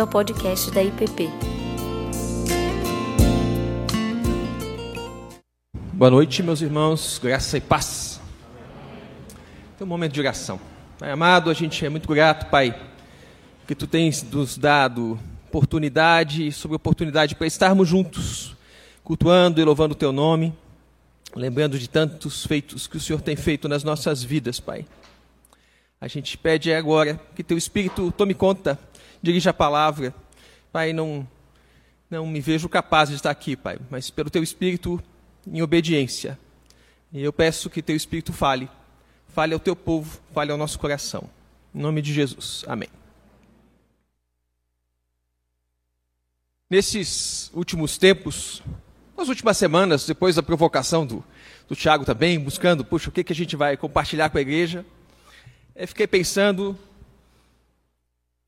bem-vindo ao podcast da IPP. Boa noite, meus irmãos, graça e paz. Tem um momento de oração. Pai amado, a gente é muito grato, Pai, que Tu tens nos dado oportunidade sobre oportunidade para estarmos juntos, cultuando e louvando o Teu nome, lembrando de tantos feitos que o Senhor tem feito nas nossas vidas, Pai. A gente pede agora que Teu Espírito tome conta, dirija a palavra. Pai, não, não me vejo capaz de estar aqui, Pai, mas pelo Teu Espírito em obediência. E eu peço que teu Espírito fale, fale ao teu povo, fale ao nosso coração. Em nome de Jesus. Amém. Nesses últimos tempos, nas últimas semanas, depois da provocação do, do Tiago também, buscando, puxa, o que, que a gente vai compartilhar com a igreja, eu fiquei pensando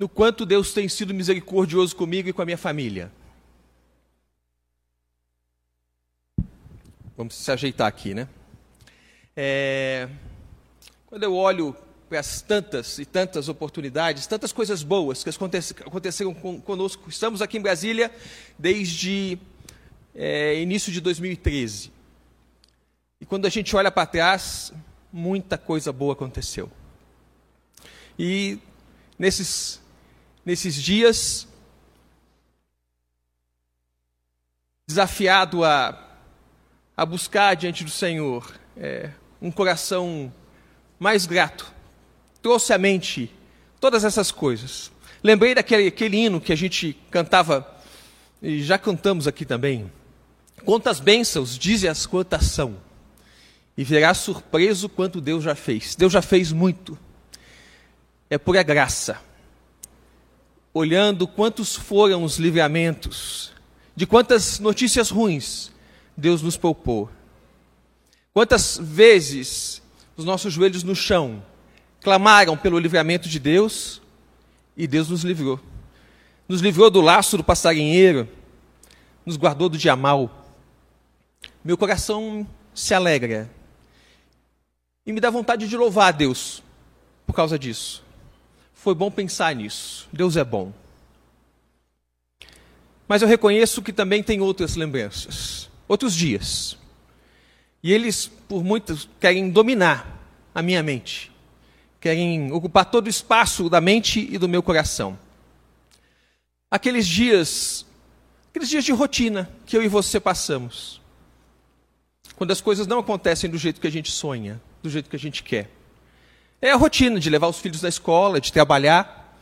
no quanto Deus tem sido misericordioso comigo e com a minha família. Vamos se ajeitar aqui, né? É, quando eu olho para as tantas e tantas oportunidades, tantas coisas boas que aconteceram conosco, estamos aqui em Brasília desde é, início de 2013. E quando a gente olha para trás, muita coisa boa aconteceu. E nesses, nesses dias, desafiado a a buscar diante do Senhor é, um coração mais grato. Trouxe à mente todas essas coisas. Lembrei daquele aquele hino que a gente cantava, e já cantamos aqui também. Quantas bênçãos, dize-as quantas são, e verás surpreso quanto Deus já fez. Deus já fez muito. É pura graça. Olhando quantos foram os livramentos, de quantas notícias ruins Deus nos poupou. Quantas vezes os nossos joelhos no chão clamaram pelo livramento de Deus e Deus nos livrou. Nos livrou do laço do passarinheiro, nos guardou do dia mal. Meu coração se alegra e me dá vontade de louvar a Deus por causa disso. Foi bom pensar nisso. Deus é bom. Mas eu reconheço que também tem outras lembranças outros dias. E eles, por muitos, querem dominar a minha mente, querem ocupar todo o espaço da mente e do meu coração. Aqueles dias, aqueles dias de rotina que eu e você passamos, quando as coisas não acontecem do jeito que a gente sonha, do jeito que a gente quer. É a rotina de levar os filhos da escola, de trabalhar,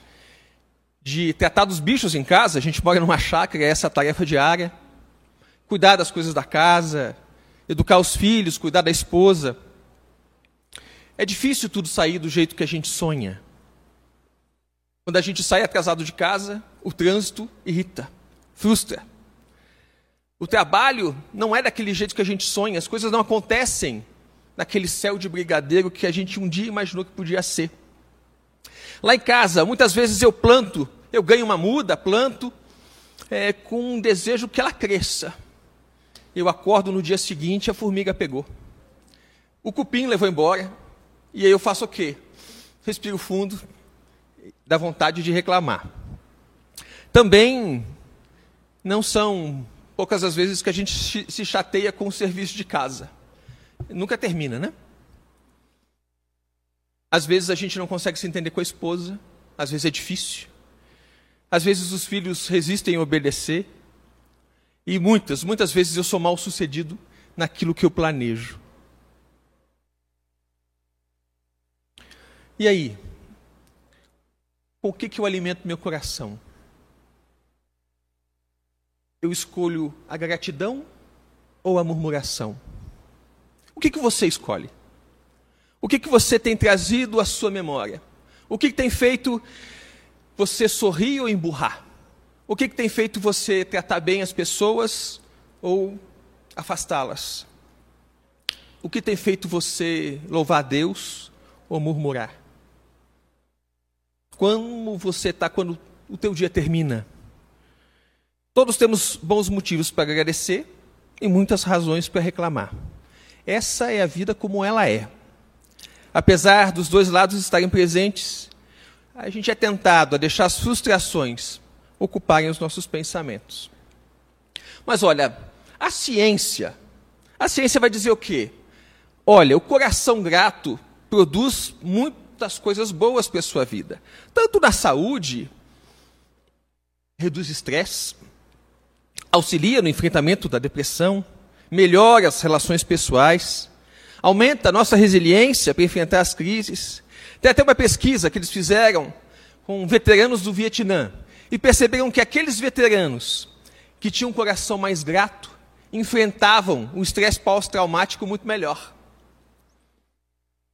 de tratar dos bichos em casa. A gente mora numa chácara, é essa a tarefa diária cuidar das coisas da casa, educar os filhos, cuidar da esposa. É difícil tudo sair do jeito que a gente sonha. Quando a gente sai atrasado de casa, o trânsito irrita, frustra. O trabalho não é daquele jeito que a gente sonha, as coisas não acontecem naquele céu de brigadeiro que a gente um dia imaginou que podia ser. Lá em casa, muitas vezes eu planto, eu ganho uma muda, planto, é, com um desejo que ela cresça. Eu acordo no dia seguinte, a formiga pegou. O cupim levou embora, e aí eu faço o quê? Respiro fundo, dá vontade de reclamar. Também não são poucas as vezes que a gente se chateia com o serviço de casa. Nunca termina, né? Às vezes a gente não consegue se entender com a esposa, às vezes é difícil. Às vezes os filhos resistem a obedecer, e muitas, muitas vezes eu sou mal sucedido naquilo que eu planejo. E aí? O que, que eu alimento meu coração? Eu escolho a gratidão ou a murmuração? O que, que você escolhe? O que, que você tem trazido à sua memória? O que, que tem feito você sorrir ou emburrar? O que, que tem feito você tratar bem as pessoas ou afastá-las? O que tem feito você louvar a Deus ou murmurar? Como você está quando o teu dia termina? Todos temos bons motivos para agradecer e muitas razões para reclamar. Essa é a vida como ela é. Apesar dos dois lados estarem presentes, a gente é tentado a deixar as frustrações ocuparem os nossos pensamentos. Mas olha, a ciência, a ciência vai dizer o quê? Olha, o coração grato produz muitas coisas boas para a sua vida. Tanto na saúde, reduz estresse, auxilia no enfrentamento da depressão, melhora as relações pessoais, aumenta a nossa resiliência para enfrentar as crises. Tem até uma pesquisa que eles fizeram com veteranos do Vietnã e perceberam que aqueles veteranos que tinham um coração mais grato enfrentavam o estresse pós-traumático muito melhor.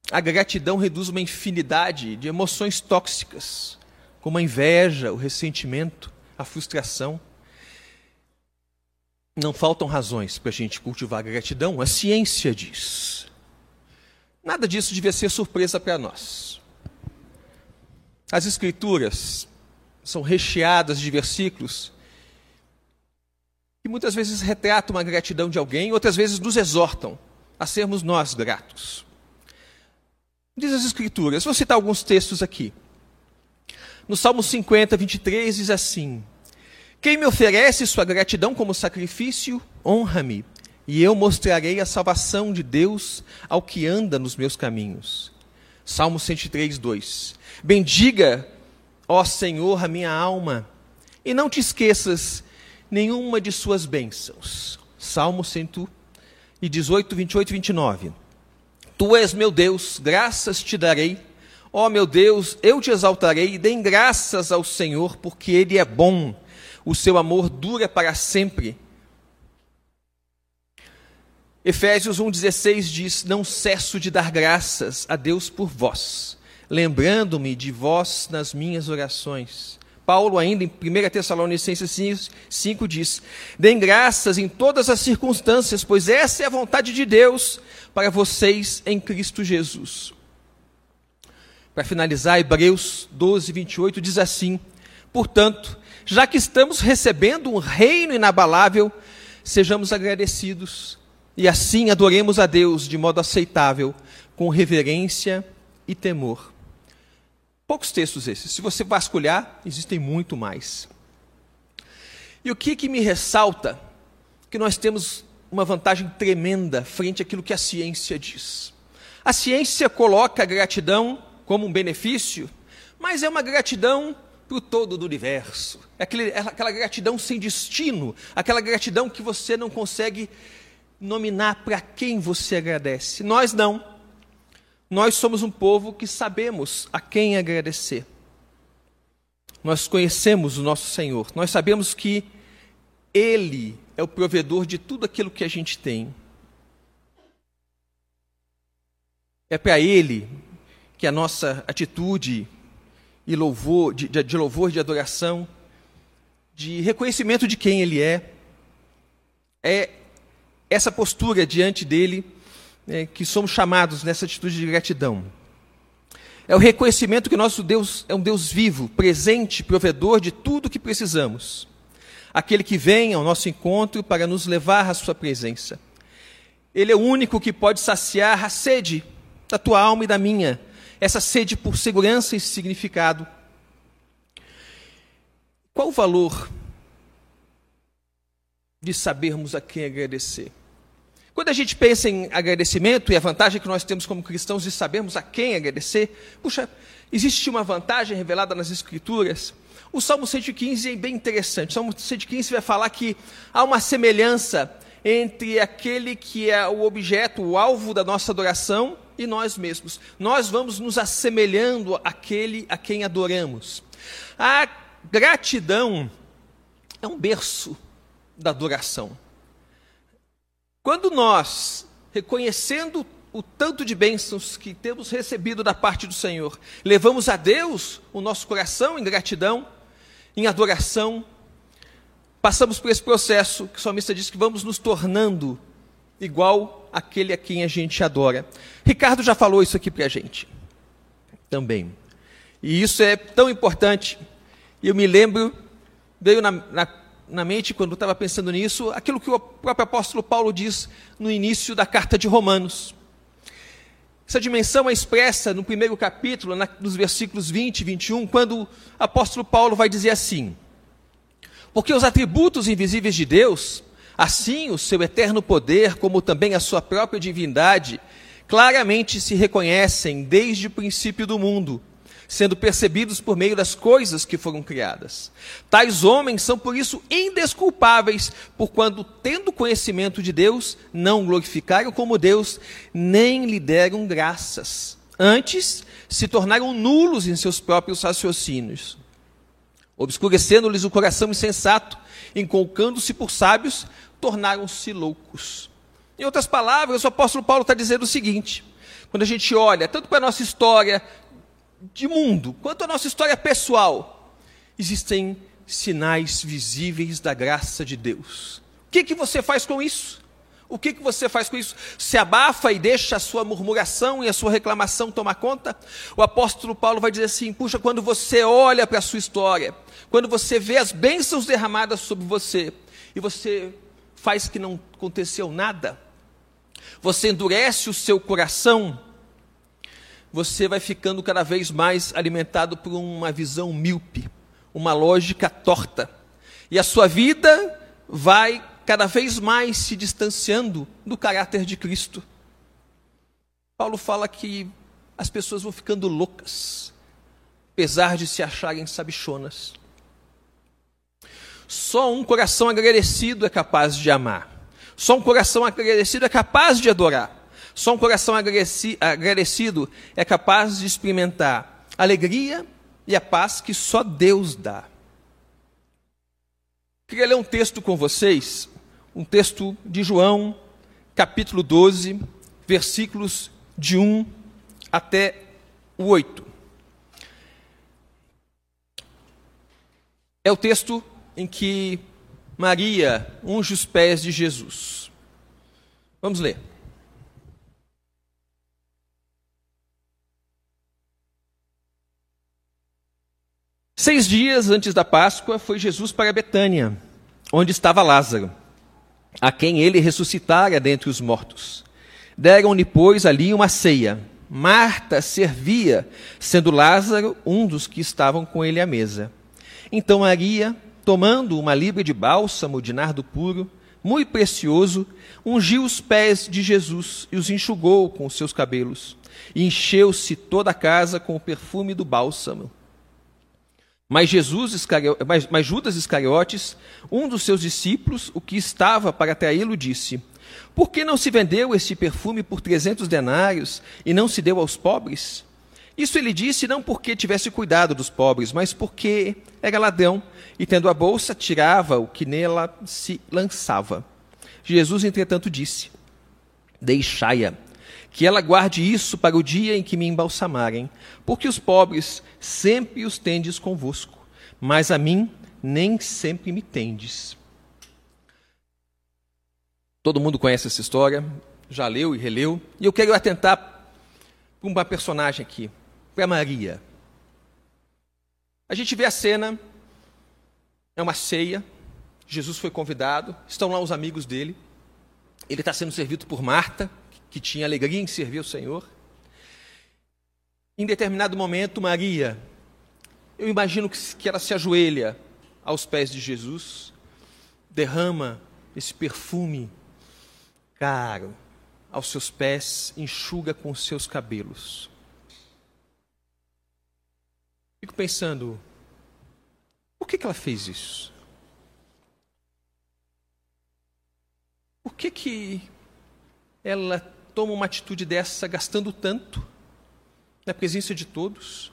A gratidão reduz uma infinidade de emoções tóxicas, como a inveja, o ressentimento, a frustração. Não faltam razões para a gente cultivar a gratidão, a ciência diz. Nada disso devia ser surpresa para nós. As Escrituras são recheadas de versículos que muitas vezes retratam a gratidão de alguém, outras vezes nos exortam a sermos nós gratos. Diz as Escrituras, vou citar alguns textos aqui. No Salmo 50, 23, diz assim: Quem me oferece sua gratidão como sacrifício, honra-me, e eu mostrarei a salvação de Deus ao que anda nos meus caminhos. Salmo 103, 2: Bendiga, ó Senhor, a minha alma, e não te esqueças nenhuma de suas bênçãos. Salmo 118, 28 e 29. Tu és meu Deus, graças te darei Ó meu Deus, eu te exaltarei deem graças ao Senhor, porque Ele é bom, o seu amor dura para sempre. Efésios 1,16 diz: Não cesso de dar graças a Deus por vós, lembrando-me de vós nas minhas orações. Paulo, ainda em 1 Tessalonicenses 5, diz: Deem graças em todas as circunstâncias, pois essa é a vontade de Deus para vocês em Cristo Jesus. Para finalizar, Hebreus 12, 28 diz assim: Portanto, já que estamos recebendo um reino inabalável, sejamos agradecidos e assim adoremos a Deus de modo aceitável, com reverência e temor. Poucos textos esses. Se você vasculhar, existem muito mais. E o que, que me ressalta? Que nós temos uma vantagem tremenda frente àquilo que a ciência diz. A ciência coloca a gratidão como um benefício, mas é uma gratidão para o todo do universo. É, aquela gratidão sem destino, aquela gratidão que você não consegue nominar para quem você agradece. Nós não. Nós somos um povo que sabemos a quem agradecer. Nós conhecemos o nosso Senhor. Nós sabemos que Ele é o provedor de tudo aquilo que a gente tem. É para Ele que a nossa atitude e louvor, de, de louvor, de adoração, de reconhecimento de quem Ele é, é essa postura diante dele é, que somos chamados nessa atitude de gratidão. É o reconhecimento que nosso Deus é um Deus vivo, presente, provedor de tudo o que precisamos. Aquele que vem ao nosso encontro para nos levar à sua presença. Ele é o único que pode saciar a sede da tua alma e da minha, essa sede por segurança e significado. Qual o valor de sabermos a quem agradecer? Quando a gente pensa em agradecimento e a vantagem que nós temos como cristãos de sabermos a quem agradecer, puxa, existe uma vantagem revelada nas Escrituras. O Salmo 115 é bem interessante. O Salmo 115 vai falar que há uma semelhança entre aquele que é o objeto, o alvo da nossa adoração e nós mesmos. Nós vamos nos assemelhando àquele a quem adoramos. A gratidão é um berço da adoração. Quando nós, reconhecendo o tanto de bênçãos que temos recebido da parte do Senhor, levamos a Deus o nosso coração em gratidão, em adoração, passamos por esse processo que o salmista diz que vamos nos tornando igual aquele a quem a gente adora. Ricardo já falou isso aqui para a gente também. E isso é tão importante. Eu me lembro, veio na, na, na mente, quando estava pensando nisso, aquilo que o próprio apóstolo Paulo diz no início da carta de Romanos. Essa dimensão é expressa no primeiro capítulo, na, nos versículos 20 e 21, quando o apóstolo Paulo vai dizer assim: Porque os atributos invisíveis de Deus, assim o seu eterno poder, como também a sua própria divindade, claramente se reconhecem desde o princípio do mundo, sendo percebidos por meio das coisas que foram criadas. Tais homens são por isso indesculpáveis, por quando, tendo conhecimento de Deus, não glorificaram como Deus, nem lhe deram graças. Antes, se tornaram nulos em seus próprios raciocínios, obscurecendo-lhes o coração insensato, encolcando-se por sábios, tornaram-se loucos. Em outras palavras, o apóstolo Paulo está dizendo o seguinte: quando a gente olha tanto para a nossa história de mundo quanto a nossa história pessoal, existem sinais visíveis da graça de Deus. O que, que você faz com isso? O que, que você faz com isso? Se abafa e deixa a sua murmuração e a sua reclamação tomar conta? O apóstolo Paulo vai dizer assim: puxa, quando você olha para a sua história, quando você vê as bênçãos derramadas sobre você, e você faz que não aconteceu nada, você endurece o seu coração, você vai ficando cada vez mais alimentado por uma visão míope, uma lógica torta. E a sua vida vai cada vez mais se distanciando do caráter de Cristo. Paulo fala que as pessoas vão ficando loucas, apesar de se acharem sabichonas. Só um coração agradecido é capaz de amar. Só um coração agradecido é capaz de adorar. Só um coração agradecido é capaz de experimentar a alegria e a paz que só Deus dá. Queria ler um texto com vocês, um texto de João, capítulo 12, versículos de 1 até o 8. É o texto em que Maria unge os pés de Jesus. Vamos ler. Seis dias antes da Páscoa, foi Jesus para Betânia, onde estava Lázaro, a quem ele ressuscitara dentre os mortos. Deram-lhe, pois, ali uma ceia. Marta servia, sendo Lázaro um dos que estavam com ele à mesa. Então Maria tomando uma libra de bálsamo de nardo puro, muito precioso, ungiu os pés de Jesus e os enxugou com os seus cabelos. E encheu-se toda a casa com o perfume do bálsamo. Mas, Jesus mas, mas Judas Iscariotes, um dos seus discípulos, o que estava para traí-lo, disse: Por que não se vendeu este perfume por trezentos denários e não se deu aos pobres? Isso ele disse não porque tivesse cuidado dos pobres, mas porque era ladrão e, tendo a bolsa, tirava o que nela se lançava. Jesus, entretanto, disse: Deixai-a, que ela guarde isso para o dia em que me embalsamarem, porque os pobres sempre os tendes convosco, mas a mim nem sempre me tendes. Todo mundo conhece essa história, já leu e releu, e eu quero atentar para uma personagem aqui, para Maria. A gente vê a cena, é uma ceia, Jesus foi convidado, estão lá os amigos dele, ele está sendo servido por Marta, que tinha alegria em servir o Senhor. Em determinado momento, Maria, eu imagino que ela se ajoelha aos pés de Jesus, derrama esse perfume caro aos seus pés, enxuga com seus cabelos. Fico pensando, por que, que ela fez isso? Por que, que ela toma uma atitude dessa gastando tanto na presença de todos?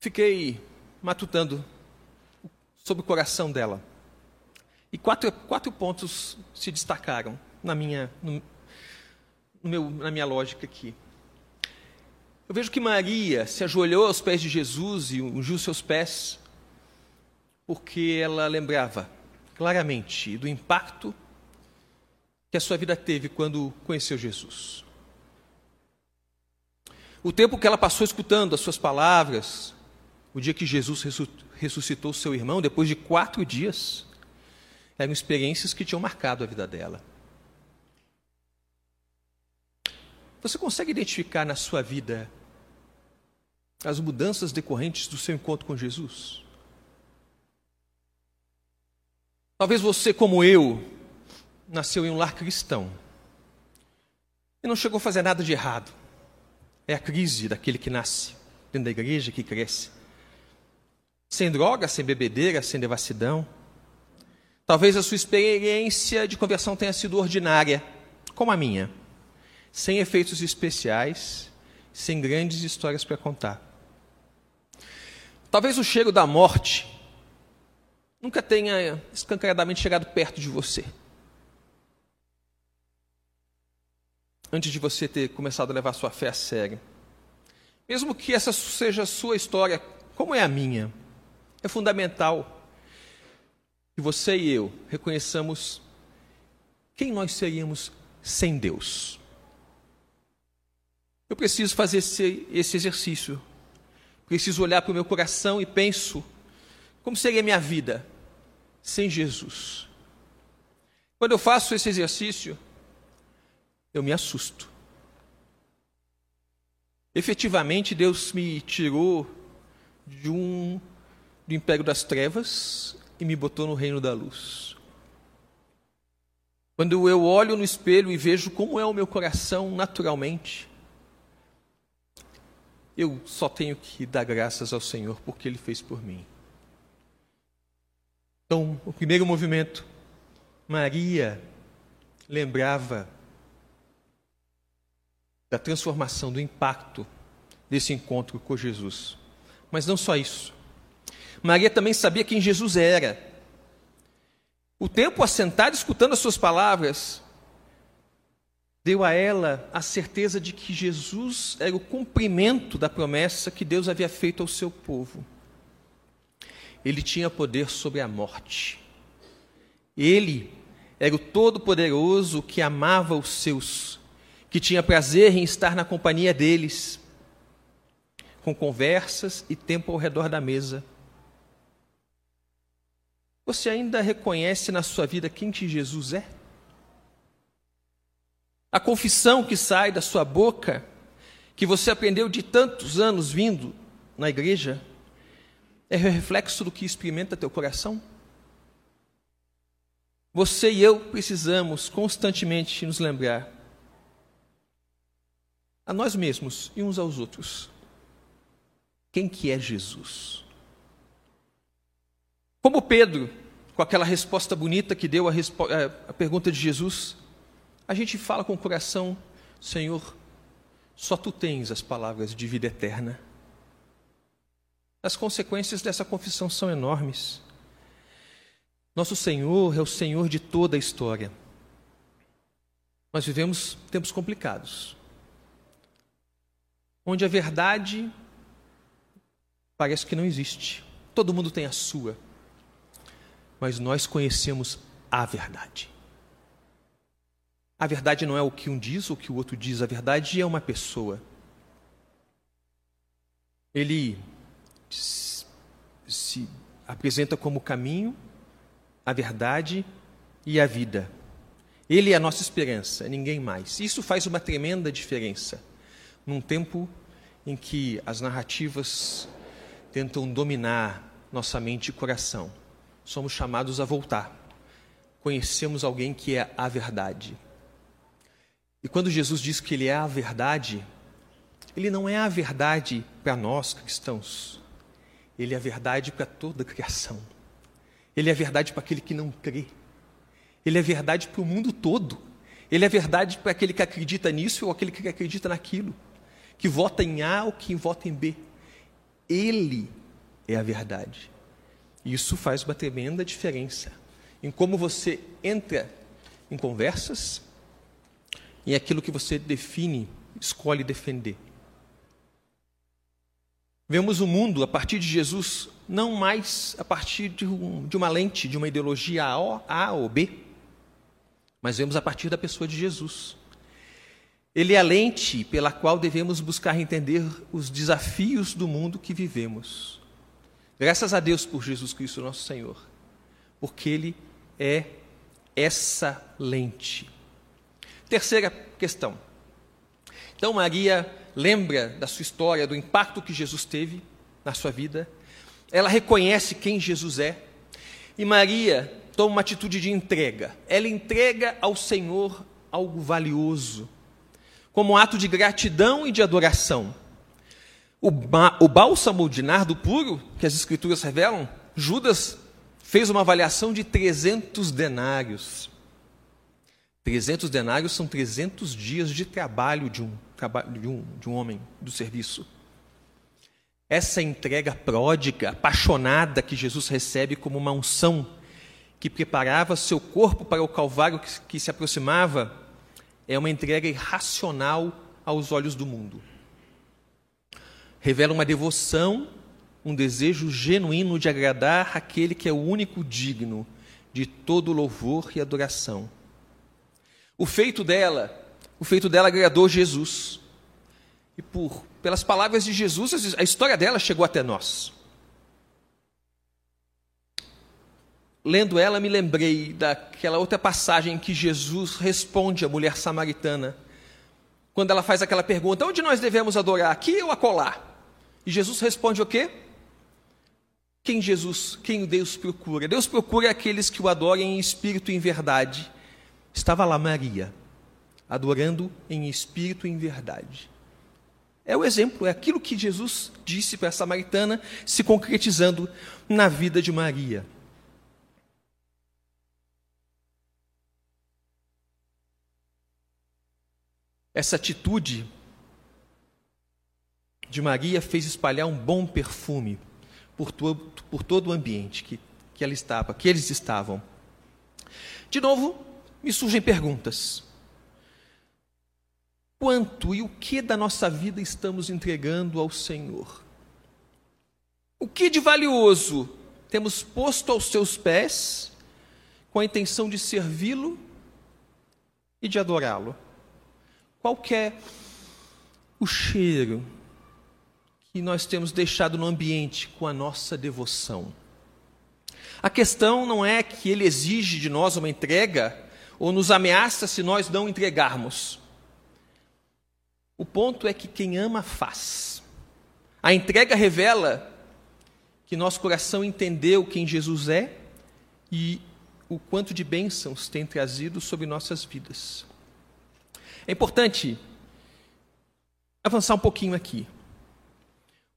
Fiquei matutando sobre o coração dela. E quatro, quatro pontos se destacaram na minha, no, no meu, na minha lógica aqui. Eu vejo que Maria se ajoelhou aos pés de Jesus e ungiu seus pés, porque ela lembrava claramente do impacto que a sua vida teve quando conheceu Jesus. O tempo que ela passou escutando as suas palavras, o dia que Jesus ressuscitou seu irmão, depois de quatro dias, eram experiências que tinham marcado a vida dela. Você consegue identificar na sua vida as mudanças decorrentes do seu encontro com Jesus. Talvez você, como eu, nasceu em um lar cristão e não chegou a fazer nada de errado. É a crise daquele que nasce dentro da igreja, que cresce. Sem droga, sem bebedeira, sem devassidão. Talvez a sua experiência de conversão tenha sido ordinária, como a minha, sem efeitos especiais, sem grandes histórias para contar. Talvez o cheiro da morte nunca tenha escancaradamente chegado perto de você. Antes de você ter começado a levar sua fé a sério. Mesmo que essa seja a sua história, como é a minha, é fundamental que você e eu reconheçamos quem nós seríamos sem Deus. Eu preciso fazer esse, esse exercício. Preciso olhar para o meu coração e penso como seria a minha vida sem Jesus. Quando eu faço esse exercício, eu me assusto. Efetivamente, Deus me tirou de um do império das trevas e me botou no reino da luz. Quando eu olho no espelho e vejo como é o meu coração naturalmente, eu só tenho que dar graças ao Senhor porque Ele fez por mim. Então, o primeiro movimento, Maria lembrava da transformação, do impacto desse encontro com Jesus. Mas não só isso. Maria também sabia quem Jesus era. O tempo assentado escutando as suas palavras deu a ela a certeza de que Jesus era o cumprimento da promessa que Deus havia feito ao seu povo ele tinha poder sobre a morte. Ele era o Todo-Poderoso que amava os seus, que tinha prazer em estar na companhia deles, com conversas e tempo ao redor da mesa. Você ainda reconhece na sua vida quem que Jesus é? A confissão que sai da sua boca, que você aprendeu de tantos anos vindo na igreja, é reflexo do que experimenta teu coração? Você e eu precisamos constantemente nos lembrar a nós mesmos e uns aos outros quem que é Jesus. Como Pedro, com aquela resposta bonita que deu a, a pergunta de Jesus, a gente fala com o coração, Senhor, só tu tens as palavras de vida eterna. As consequências dessa confissão são enormes. Nosso Senhor é o Senhor de toda a história. Nós vivemos tempos complicados, onde a verdade parece que não existe. Todo mundo tem a sua, mas nós conhecemos a verdade. A verdade não é o que um diz ou o que o outro diz, a verdade é uma pessoa. Ele se apresenta como o caminho, a verdade e a vida. Ele é a nossa esperança, ninguém mais. Isso faz uma tremenda diferença num tempo em que as narrativas tentam dominar nossa mente e coração. Somos chamados a voltar. Conhecemos alguém que é a verdade. E quando Jesus diz que ele é a verdade, ele não é a verdade para nós cristãos. Ele é a verdade para toda a criação. Ele é a verdade para aquele que não crê. Ele é verdade para o mundo todo. Ele é verdade para aquele que acredita nisso ou aquele que acredita naquilo. Que vota em A ou que vota em B. Ele é a verdade. E isso faz uma tremenda diferença em como você entra em conversas e aquilo que você define, escolhe defender. Vemos o mundo a partir de Jesus não mais a partir de, um, de uma lente, de uma ideologia A, a ou B, mas vemos a partir da pessoa de Jesus. Ele é a lente pela qual devemos buscar entender os desafios do mundo que vivemos. Graças a Deus por Jesus Cristo, nosso Senhor, porque Ele é essa lente. Terceira questão. Então, Maria lembra da sua história, do impacto que Jesus teve na sua vida. Ela reconhece quem Jesus é. E Maria toma uma atitude de entrega. Ela entrega ao Senhor algo valioso, como um ato de gratidão e de adoração. O, o bálsamo de nardo puro, que as Escrituras revelam, Judas fez uma avaliação de 300 denários. 300 denários são 300 dias de trabalho de um, de um, de um homem do serviço. Essa entrega pródiga, apaixonada que Jesus recebe como uma unção que preparava seu corpo para o Calvário que, que se aproximava, é uma entrega irracional aos olhos do mundo. Revela uma devoção, um desejo genuíno de agradar aquele que é o único digno de todo louvor e adoração. O feito dela, o feito dela agradou Jesus. E por pelas palavras de Jesus, a história dela chegou até nós. Lendo ela, me lembrei daquela outra passagem que Jesus responde à mulher samaritana, quando ela faz aquela pergunta: onde nós devemos adorar, aqui ou acolá? E Jesus responde o quê? Quem Jesus, quem Deus procura? Deus procura aqueles que o adorem em espírito e em verdade. Estava lá Maria, adorando em espírito e em verdade. É o exemplo, é aquilo que Jesus disse para a samaritana se concretizando na vida de Maria. Essa atitude de Maria fez espalhar um bom perfume por, to por todo o ambiente que, que ela estava, que eles estavam. De novo, me surgem perguntas. Quanto e o que da nossa vida estamos entregando ao Senhor? O que de valioso temos posto aos seus pés com a intenção de servi-lo e de adorá-lo? Qual é o cheiro que nós temos deixado no ambiente com a nossa devoção? A questão não é que ele exige de nós uma entrega ou nos ameaça se nós não entregarmos. O ponto é que quem ama faz. A entrega revela que nosso coração entendeu quem Jesus é e o quanto de bênçãos tem trazido sobre nossas vidas. É importante avançar um pouquinho aqui.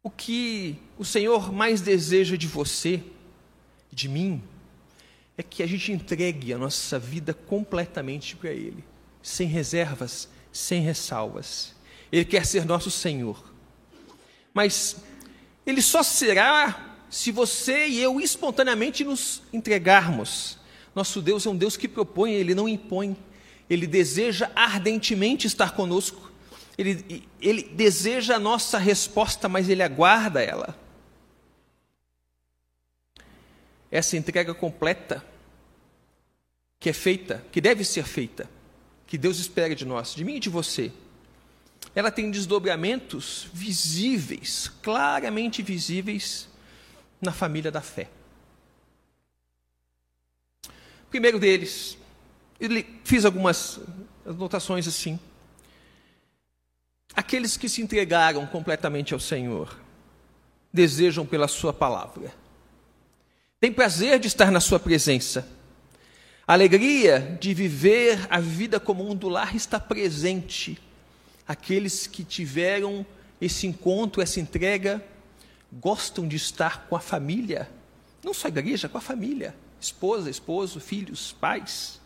O que o Senhor mais deseja de você, de mim, é que a gente entregue a nossa vida completamente para Ele, sem reservas, sem ressalvas. Ele quer ser nosso Senhor. Mas Ele só será se você e eu espontaneamente nos entregarmos. Nosso Deus é um Deus que propõe, Ele não impõe. Ele deseja ardentemente estar conosco. Ele, ele deseja a nossa resposta, mas ele aguarda ela. Essa entrega completa que é feita, que deve ser feita, que Deus espera de nós, de mim e de você, ela tem desdobramentos visíveis, claramente visíveis na família da fé. Primeiro deles, ele fiz algumas anotações assim. Aqueles que se entregaram completamente ao Senhor, desejam pela Sua palavra, têm prazer de estar na Sua presença, a alegria de viver a vida comum do lar está presente. Aqueles que tiveram esse encontro, essa entrega, gostam de estar com a família, não só a igreja, com a família, esposa, esposo, filhos, pais.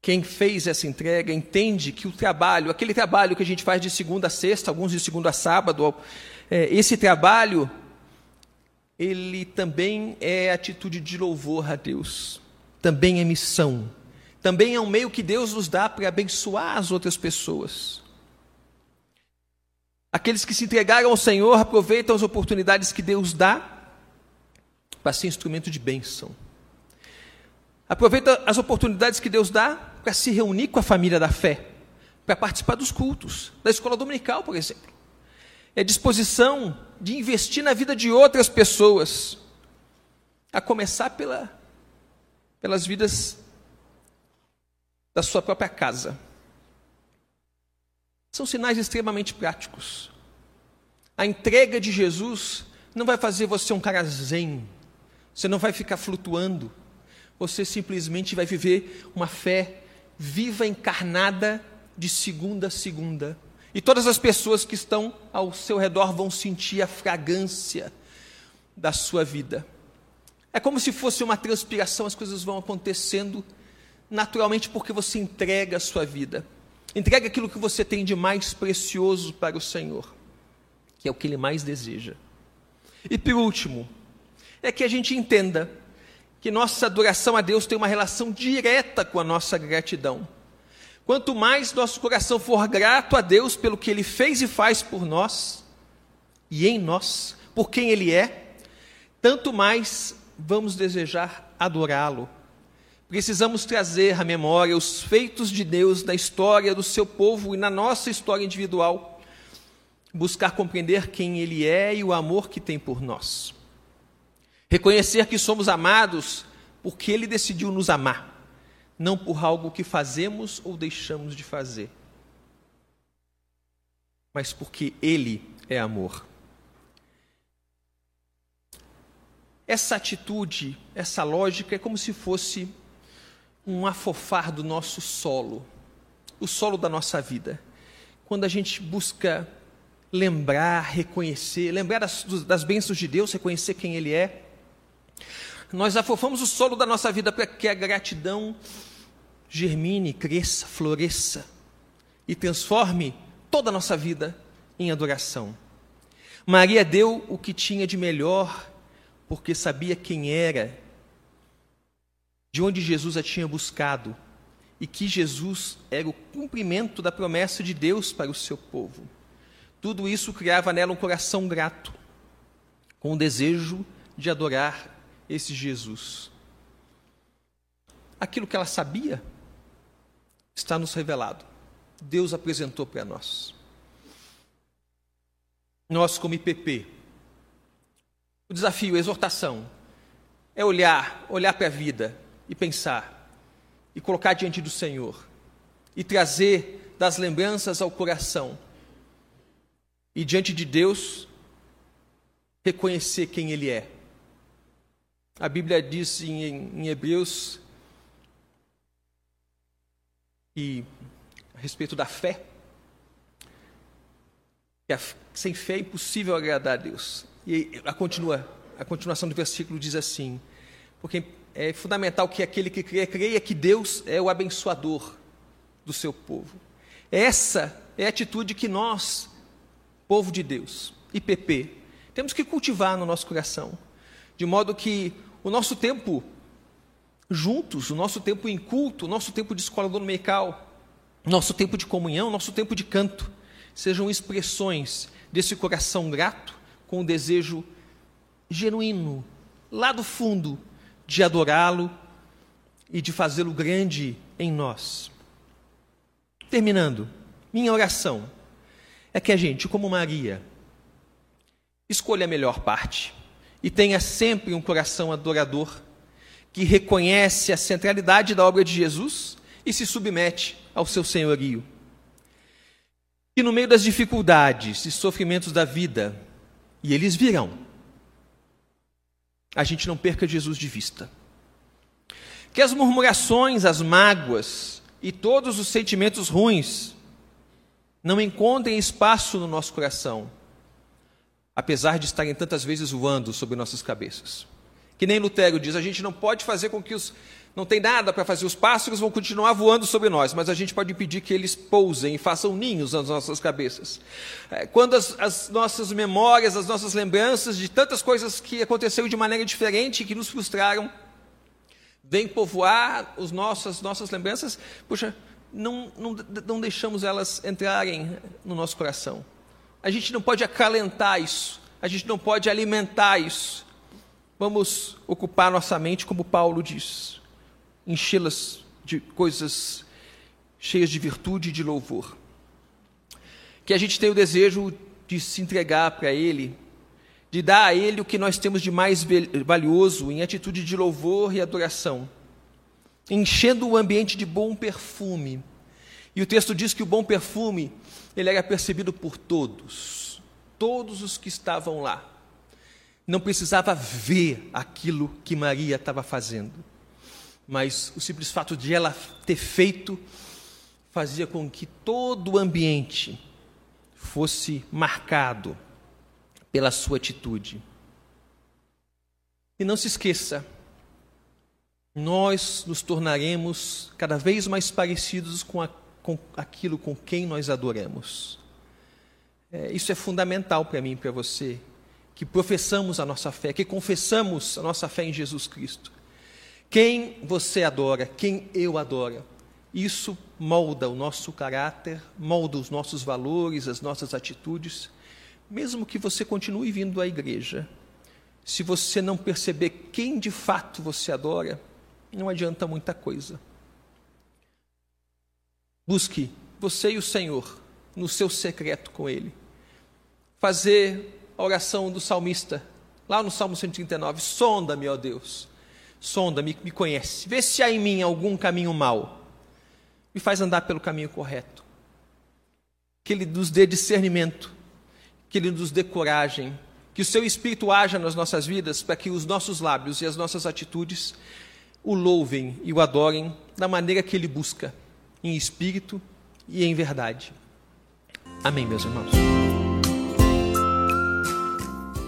Quem fez essa entrega entende que o trabalho, aquele trabalho que a gente faz de segunda a sexta, alguns de segunda a sábado, esse trabalho, ele também é atitude de louvor a Deus, também é missão, também é um meio que Deus nos dá para abençoar as outras pessoas. Aqueles que se entregaram ao Senhor aproveitam as oportunidades que Deus dá para ser instrumento de bênção. Aproveita as oportunidades que Deus dá para se reunir com a família da fé, para participar dos cultos, da escola dominical, por exemplo. É disposição de investir na vida de outras pessoas, a começar pela, pelas vidas da sua própria casa. São sinais extremamente práticos. A entrega de Jesus não vai fazer você um cara zen. Você não vai ficar flutuando. Você simplesmente vai viver uma fé viva, encarnada, de segunda a segunda. E todas as pessoas que estão ao seu redor vão sentir a fragrância da sua vida. É como se fosse uma transpiração, as coisas vão acontecendo naturalmente porque você entrega a sua vida. Entrega aquilo que você tem de mais precioso para o Senhor, que é o que Ele mais deseja. E por último, é que a gente entenda que nossa adoração a Deus tem uma relação direta com a nossa gratidão. Quanto mais nosso coração for grato a Deus pelo que Ele fez e faz por nós, e em nós, por quem Ele é, tanto mais vamos desejar adorá-lo. Precisamos trazer à memória os feitos de Deus na história do seu povo e na nossa história individual, buscar compreender quem Ele é e o amor que tem por nós. Reconhecer que somos amados porque Ele decidiu nos amar, não por algo que fazemos ou deixamos de fazer, mas porque Ele é amor. Essa atitude, essa lógica é como se fosse um afofar do nosso solo, o solo da nossa vida. Quando a gente busca lembrar, reconhecer, lembrar das, das bênçãos de Deus, reconhecer quem Ele é, nós afofamos o solo da nossa vida para que a gratidão germine, cresça, floresça e transforme toda a nossa vida em adoração. Maria deu o que tinha de melhor porque sabia quem era de onde Jesus a tinha buscado e que Jesus era o cumprimento da promessa de Deus para o seu povo. Tudo isso criava nela um coração grato, com o desejo de adorar esse Jesus. Aquilo que ela sabia está nos revelado. Deus apresentou para nós. Nós, como IPP, o desafio, a exortação, é olhar, olhar para a vida, e pensar, e colocar diante do Senhor, e trazer das lembranças ao coração, e diante de Deus, reconhecer quem Ele é. A Bíblia diz em, em Hebreus e a respeito da fé, que sem fé é impossível agradar a Deus. E a, continua, a continuação do versículo diz assim: porque é fundamental que aquele que crê, creia que Deus é o abençoador do seu povo. Essa é a atitude que nós, povo de Deus, IPP, temos que cultivar no nosso coração, de modo que o nosso tempo juntos, o nosso tempo em culto, o nosso tempo de escola dominical, nosso tempo de comunhão, nosso tempo de canto, sejam expressões desse coração grato, com o desejo genuíno, lá do fundo, de adorá-lo e de fazê-lo grande em nós. Terminando, minha oração é que a gente, como Maria, escolha a melhor parte e tenha sempre um coração adorador que reconhece a centralidade da obra de Jesus e se submete ao seu senhorio. E no meio das dificuldades e sofrimentos da vida, e eles virão, a gente não perca Jesus de vista. Que as murmurações, as mágoas e todos os sentimentos ruins não encontrem espaço no nosso coração, apesar de estarem tantas vezes voando sobre nossas cabeças. Que nem Lutero diz, a gente não pode fazer com que os. Não tem nada para fazer, os pássaros vão continuar voando sobre nós, mas a gente pode impedir que eles pousem e façam ninhos nas nossas cabeças. É, quando as, as nossas memórias, as nossas lembranças de tantas coisas que aconteceram de maneira diferente e que nos frustraram, vêm povoar as nossas lembranças, puxa, não, não, não deixamos elas entrarem no nosso coração. A gente não pode acalentar isso, a gente não pode alimentar isso. Vamos ocupar nossa mente, como Paulo diz, enchê-las de coisas cheias de virtude e de louvor. Que a gente tenha o desejo de se entregar para Ele, de dar a Ele o que nós temos de mais valioso em atitude de louvor e adoração, enchendo o ambiente de bom perfume. E o texto diz que o bom perfume ele era percebido por todos, todos os que estavam lá. Não precisava ver aquilo que Maria estava fazendo, mas o simples fato de ela ter feito fazia com que todo o ambiente fosse marcado pela sua atitude. E não se esqueça, nós nos tornaremos cada vez mais parecidos com, a, com aquilo com quem nós adoramos. É, isso é fundamental para mim e para você, que professamos a nossa fé, que confessamos a nossa fé em Jesus Cristo. Quem você adora, quem eu adoro, isso molda o nosso caráter, molda os nossos valores, as nossas atitudes, mesmo que você continue vindo à igreja. Se você não perceber quem de fato você adora, não adianta muita coisa. Busque você e o Senhor no seu secreto com Ele. Fazer a oração do salmista, lá no Salmo 139, sonda-me, ó Deus, sonda-me, me conhece, vê se há em mim algum caminho mau, me faz andar pelo caminho correto. Que Ele nos dê discernimento, que Ele nos dê coragem, que o Seu Espírito haja nas nossas vidas para que os nossos lábios e as nossas atitudes o louvem e o adorem da maneira que Ele busca, em espírito e em verdade. Amém, meus irmãos.